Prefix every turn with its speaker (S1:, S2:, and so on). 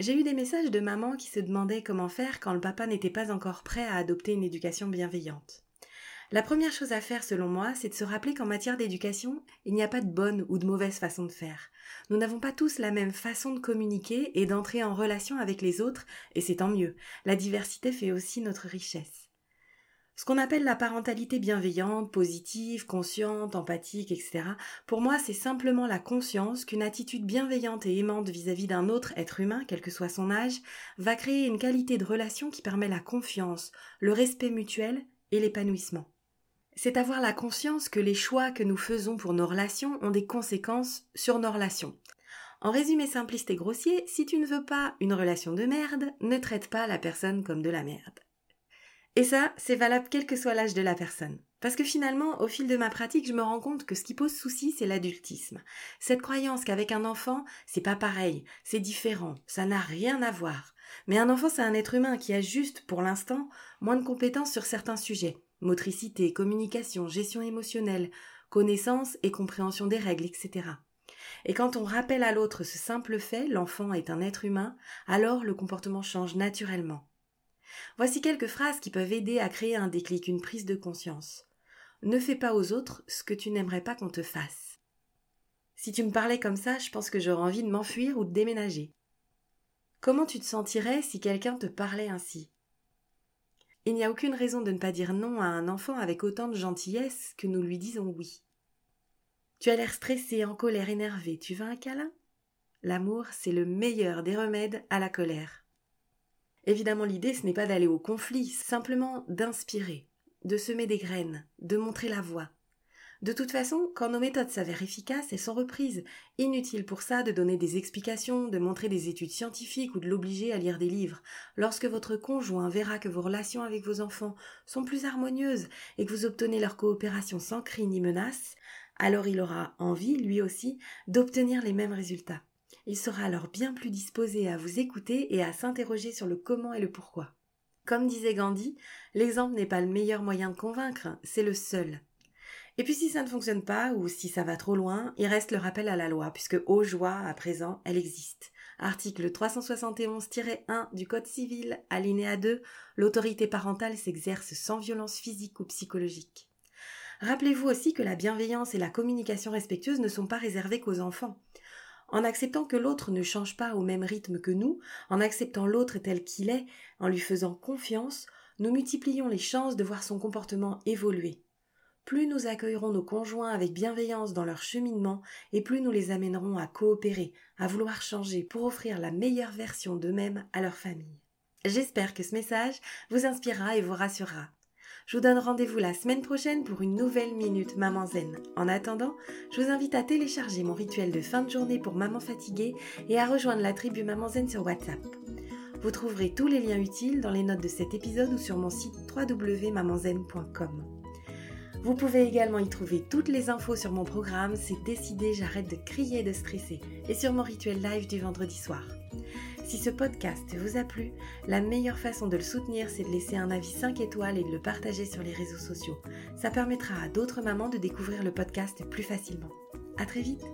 S1: j'ai eu des messages de mamans qui se demandaient comment faire quand le papa n'était pas encore prêt à adopter une éducation bienveillante. La première chose à faire selon moi, c'est de se rappeler qu'en matière d'éducation, il n'y a pas de bonne ou de mauvaise façon de faire. Nous n'avons pas tous la même façon de communiquer et d'entrer en relation avec les autres, et c'est tant mieux. La diversité fait aussi notre richesse. Ce qu'on appelle la parentalité bienveillante, positive, consciente, empathique, etc. Pour moi, c'est simplement la conscience qu'une attitude bienveillante et aimante vis-à-vis d'un autre être humain, quel que soit son âge, va créer une qualité de relation qui permet la confiance, le respect mutuel et l'épanouissement. C'est avoir la conscience que les choix que nous faisons pour nos relations ont des conséquences sur nos relations. En résumé simpliste et grossier, si tu ne veux pas une relation de merde, ne traite pas la personne comme de la merde. Et ça, c'est valable quel que soit l'âge de la personne. Parce que finalement, au fil de ma pratique, je me rends compte que ce qui pose souci, c'est l'adultisme. Cette croyance qu'avec un enfant, c'est pas pareil, c'est différent, ça n'a rien à voir. Mais un enfant, c'est un être humain qui a juste, pour l'instant, moins de compétences sur certains sujets. Motricité, communication, gestion émotionnelle, connaissance et compréhension des règles, etc. Et quand on rappelle à l'autre ce simple fait, l'enfant est un être humain, alors le comportement change naturellement. Voici quelques phrases qui peuvent aider à créer un déclic, une prise de conscience. Ne fais pas aux autres ce que tu n'aimerais pas qu'on te fasse. Si tu me parlais comme ça, je pense que j'aurais envie de m'enfuir ou de déménager. Comment tu te sentirais si quelqu'un te parlait ainsi? Il n'y a aucune raison de ne pas dire non à un enfant avec autant de gentillesse que nous lui disons oui. Tu as l'air stressé, en colère, énervé. Tu veux un câlin? L'amour, c'est le meilleur des remèdes à la colère. Évidemment, l'idée, ce n'est pas d'aller au conflit, simplement d'inspirer, de semer des graines, de montrer la voie. De toute façon, quand nos méthodes s'avèrent efficaces, elles sont reprises. Inutile pour ça de donner des explications, de montrer des études scientifiques ou de l'obliger à lire des livres. Lorsque votre conjoint verra que vos relations avec vos enfants sont plus harmonieuses et que vous obtenez leur coopération sans cri ni menace, alors il aura envie, lui aussi, d'obtenir les mêmes résultats. Il sera alors bien plus disposé à vous écouter et à s'interroger sur le comment et le pourquoi. Comme disait Gandhi, l'exemple n'est pas le meilleur moyen de convaincre, c'est le seul. Et puis si ça ne fonctionne pas ou si ça va trop loin, il reste le rappel à la loi, puisque au joie, à présent, elle existe. Article 371-1 du Code civil, alinéa 2, l'autorité parentale s'exerce sans violence physique ou psychologique. Rappelez-vous aussi que la bienveillance et la communication respectueuse ne sont pas réservées qu'aux enfants en acceptant que l'autre ne change pas au même rythme que nous, en acceptant l'autre tel qu'il est, en lui faisant confiance, nous multiplions les chances de voir son comportement évoluer. Plus nous accueillerons nos conjoints avec bienveillance dans leur cheminement, et plus nous les amènerons à coopérer, à vouloir changer pour offrir la meilleure version d'eux-mêmes à leur famille. J'espère que ce message vous inspirera et vous rassurera. Je vous donne rendez-vous la semaine prochaine pour une nouvelle Minute Maman Zen. En attendant, je vous invite à télécharger mon rituel de fin de journée pour maman fatiguée et à rejoindre la tribu Maman Zen sur WhatsApp. Vous trouverez tous les liens utiles dans les notes de cet épisode ou sur mon site www.mamanzen.com. Vous pouvez également y trouver toutes les infos sur mon programme C'est décidé, j'arrête de crier et de stresser et sur mon rituel live du vendredi soir. Si ce podcast vous a plu, la meilleure façon de le soutenir, c'est de laisser un avis 5 étoiles et de le partager sur les réseaux sociaux. Ça permettra à d'autres mamans de découvrir le podcast plus facilement. À très vite!